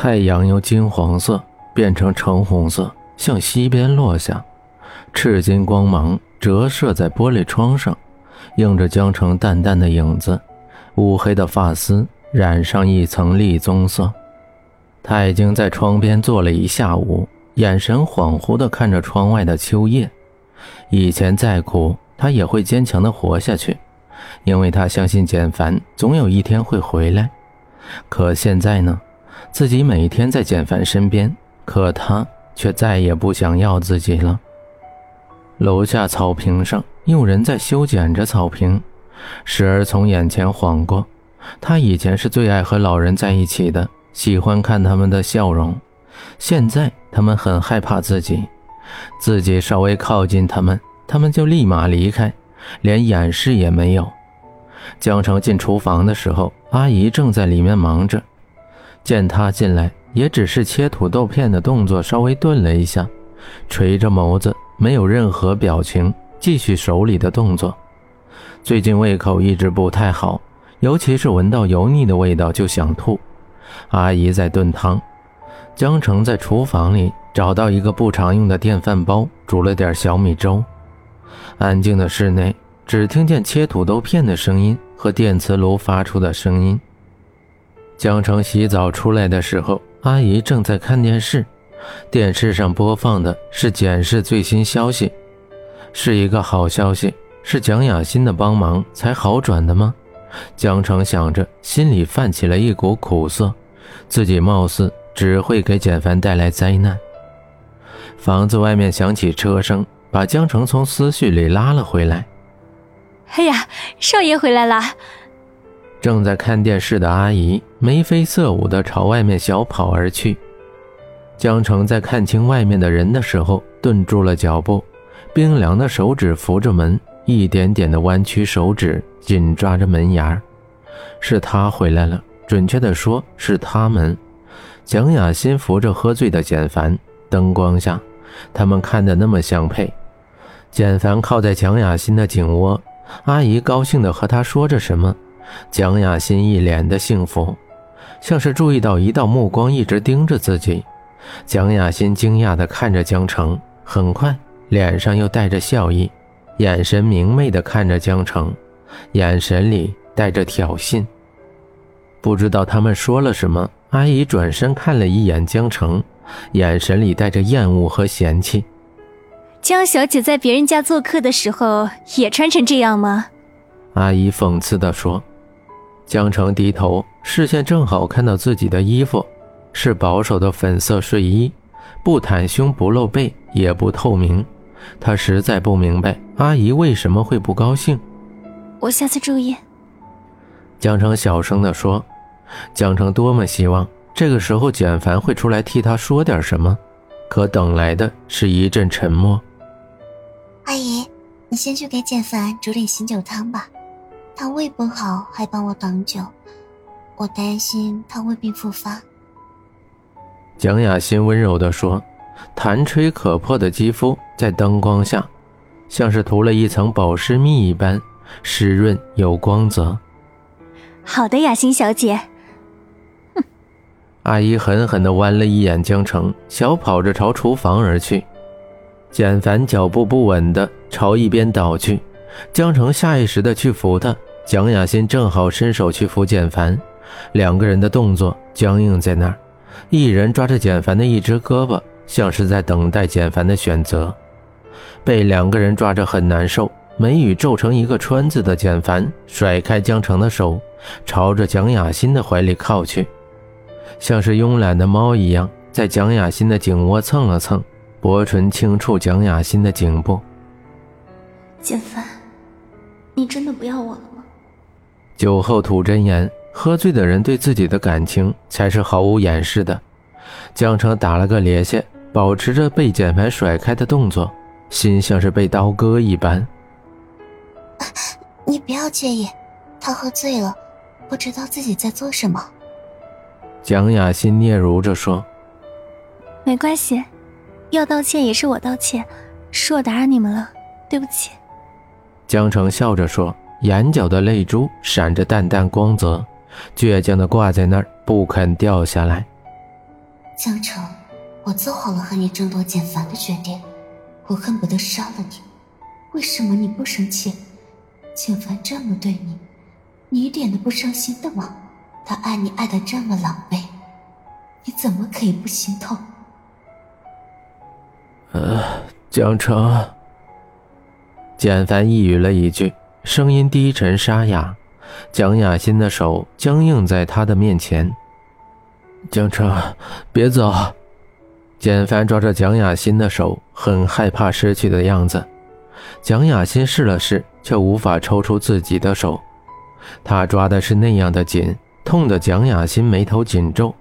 太阳由金黄色变成橙红色，向西边落下，赤金光芒折射在玻璃窗上，映着江城淡淡的影子，乌黑的发丝染上一层栗棕色。他已经在窗边坐了一下午，眼神恍惚地看着窗外的秋叶。以前再苦，他也会坚强地活下去，因为他相信简凡总有一天会回来。可现在呢？自己每天在简凡身边，可他却再也不想要自己了。楼下草坪上，佣人在修剪着草坪，时而从眼前晃过。他以前是最爱和老人在一起的，喜欢看他们的笑容。现在他们很害怕自己，自己稍微靠近他们，他们就立马离开，连掩饰也没有。江城进厨房的时候，阿姨正在里面忙着。见他进来，也只是切土豆片的动作稍微顿了一下，垂着眸子，没有任何表情，继续手里的动作。最近胃口一直不太好，尤其是闻到油腻的味道就想吐。阿姨在炖汤，江城在厨房里找到一个不常用的电饭煲，煮了点小米粥。安静的室内，只听见切土豆片的声音和电磁炉发出的声音。江城洗澡出来的时候，阿姨正在看电视，电视上播放的是简氏最新消息，是一个好消息，是蒋雅欣的帮忙才好转的吗？江城想着，心里泛起了一股苦涩，自己貌似只会给简凡带来灾难。房子外面响起车声，把江城从思绪里拉了回来。哎呀，少爷回来了。正在看电视的阿姨眉飞色舞地朝外面小跑而去。江城在看清外面的人的时候，顿住了脚步，冰凉的手指扶着门，一点点的弯曲手指紧抓着门牙。是他回来了，准确的说是他们。蒋雅欣扶着喝醉的简凡，灯光下，他们看得那么相配。简凡靠在蒋雅欣的颈窝，阿姨高兴地和他说着什么。蒋雅欣一脸的幸福，像是注意到一道目光一直盯着自己。蒋雅欣惊讶地看着江城，很快脸上又带着笑意，眼神明媚地看着江城，眼神里带着挑衅。不知道他们说了什么，阿姨转身看了一眼江城，眼神里带着厌恶和嫌弃。江小姐在别人家做客的时候也穿成这样吗？阿姨讽刺地说。江城低头，视线正好看到自己的衣服，是保守的粉色睡衣，不袒胸不露背，也不透明。他实在不明白阿姨为什么会不高兴。我下次注意。江城小声地说。江城多么希望这个时候简凡会出来替他说点什么，可等来的是一阵沉默。阿姨，你先去给简凡煮点醒酒汤吧。他胃不好，还帮我挡酒，我担心他胃病复发。蒋雅欣温柔地说：“弹吹可破的肌肤在灯光下，像是涂了一层保湿蜜一般，湿润有光泽。”好的，雅欣小姐。哼，阿姨狠狠地剜了一眼江城，小跑着朝厨房而去。简凡脚步不稳地朝一边倒去，江城下意识地去扶他。蒋雅欣正好伸手去扶简凡，两个人的动作僵硬在那儿，一人抓着简凡的一只胳膊，像是在等待简凡的选择。被两个人抓着很难受，眉宇皱成一个川字的简凡甩开江城的手，朝着蒋雅欣的怀里靠去，像是慵懒的猫一样，在蒋雅欣的颈窝蹭了蹭，薄唇轻触蒋雅欣的颈部。简凡，你真的不要我了？酒后吐真言，喝醉的人对自己的感情才是毫无掩饰的。江城打了个趔趄，保持着被简凡甩开的动作，心像是被刀割一般。你不要介意，他喝醉了，不知道自己在做什么。蒋雅欣嗫嚅着说：“没关系，要道歉也是我道歉，是我打扰你们了，对不起。”江城笑着说。眼角的泪珠闪着淡淡光泽，倔强的挂在那儿，不肯掉下来。江城，我做好了和你争夺简凡的决定，我恨不得杀了你。为什么你不生气？简凡这么对你，你一点都不伤心的吗？他爱你爱的这么狼狈，你怎么可以不心痛？呃，江城。简凡一语了一句，声音低沉沙哑。蒋雅欣的手僵硬在他的面前。江城，别走！简凡抓着蒋雅欣的手，很害怕失去的样子。蒋雅欣试了试，却无法抽出自己的手。他抓的是那样的紧，痛得蒋雅欣眉头紧皱。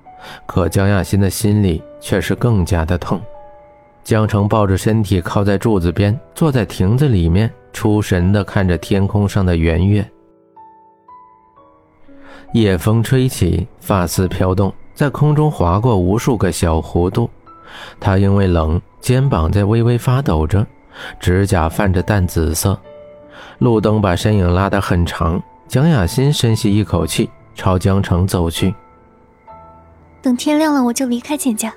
可蒋雅欣的心里却是更加的痛。江城抱着身体靠在柱子边，坐在亭子里面，出神地看着天空上的圆月。夜风吹起，发丝飘动，在空中划过无数个小弧度。他因为冷，肩膀在微微发抖着，指甲泛着淡紫色。路灯把身影拉得很长。蒋雅欣深吸一口气，朝江城走去。等天亮了，我就离开简家。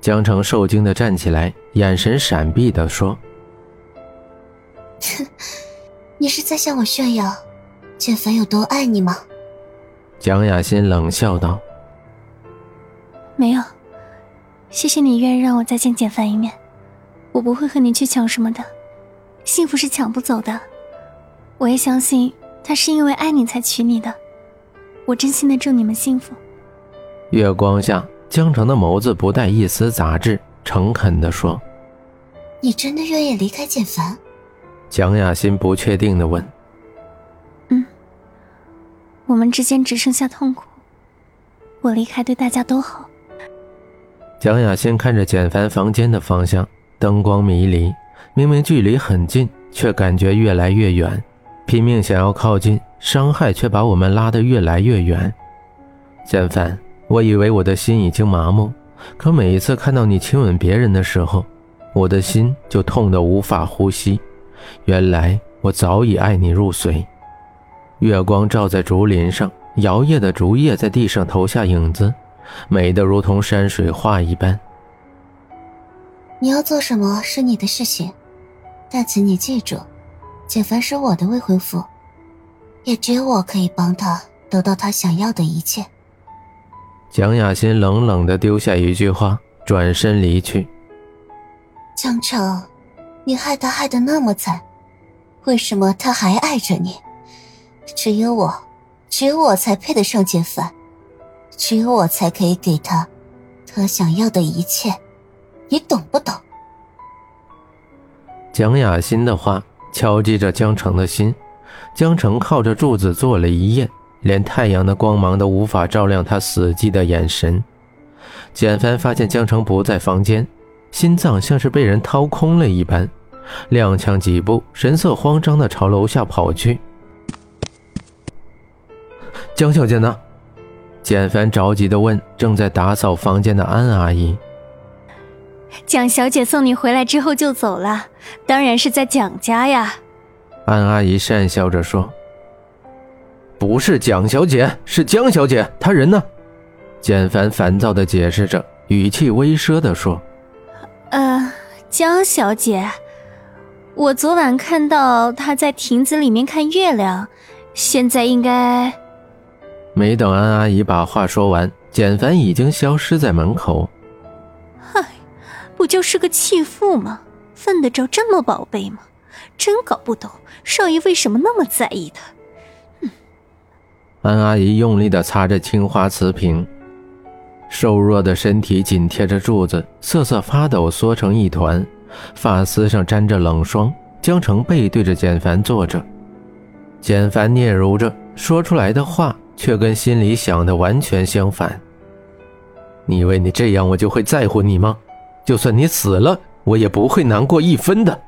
江城受惊的站起来，眼神闪避的说：“，你是在向我炫耀简凡有多爱你吗？”蒋雅欣冷笑道：“没有，谢谢你愿意让我再见简凡一面。我不会和你去抢什么的，幸福是抢不走的。我也相信他是因为爱你才娶你的。我真心的祝你们幸福。”月光下，江城的眸子不带一丝杂质，诚恳的说：“你真的愿意离开简凡？”蒋雅欣不确定的问。嗯我们之间只剩下痛苦，我离开对大家都好。蒋雅欣看着简凡房间的方向，灯光迷离，明明距离很近，却感觉越来越远。拼命想要靠近，伤害却把我们拉得越来越远。简凡，我以为我的心已经麻木，可每一次看到你亲吻别人的时候，我的心就痛得无法呼吸。原来我早已爱你入髓。月光照在竹林上，摇曳的竹叶在地上投下影子，美得如同山水画一般。你要做什么是你的事情，但请你记住，简凡是我的未婚夫，也只有我可以帮他得到他想要的一切。蒋雅欣冷冷的丢下一句话，转身离去。江城，你害他害得那么惨，为什么他还爱着你？只有我，只有我才配得上简凡，只有我才可以给他他想要的一切，你懂不懂？蒋雅欣的话敲击着江城的心。江城靠着柱子坐了一夜，连太阳的光芒都无法照亮他死寂的眼神。简凡发现江城不在房间，心脏像是被人掏空了一般，踉跄几步，神色慌张地朝楼下跑去。江小姐呢？简凡着急的问正在打扫房间的安阿姨。蒋小姐送你回来之后就走了，当然是在蒋家呀。安阿姨讪笑着说：“不是蒋小姐，是江小姐，她人呢？”简凡烦躁的解释着，语气威慑的说：“呃，江小姐，我昨晚看到她在亭子里面看月亮，现在应该……”没等安阿姨把话说完，简凡已经消失在门口。嗨，不就是个弃妇吗？犯得着这么宝贝吗？真搞不懂少爷为什么那么在意她。安阿姨用力的擦着青花瓷瓶，瘦弱的身体紧贴着柱子，瑟瑟发抖，缩成一团，发丝上沾着冷霜。江城背对着简凡坐着，简凡嗫嚅着说出来的话。却跟心里想的完全相反。你以为你这样我就会在乎你吗？就算你死了，我也不会难过一分的。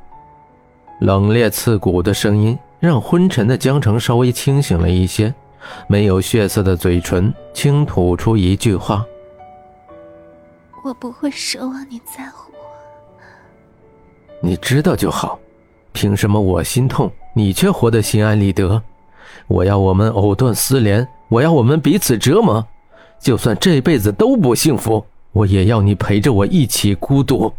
冷冽刺骨的声音让昏沉的江城稍微清醒了一些，没有血色的嘴唇轻吐出一句话：“我不会奢望你在乎我。”你知道就好，凭什么我心痛，你却活得心安理得？我要我们藕断丝连。我要我们彼此折磨，就算这辈子都不幸福，我也要你陪着我一起孤独。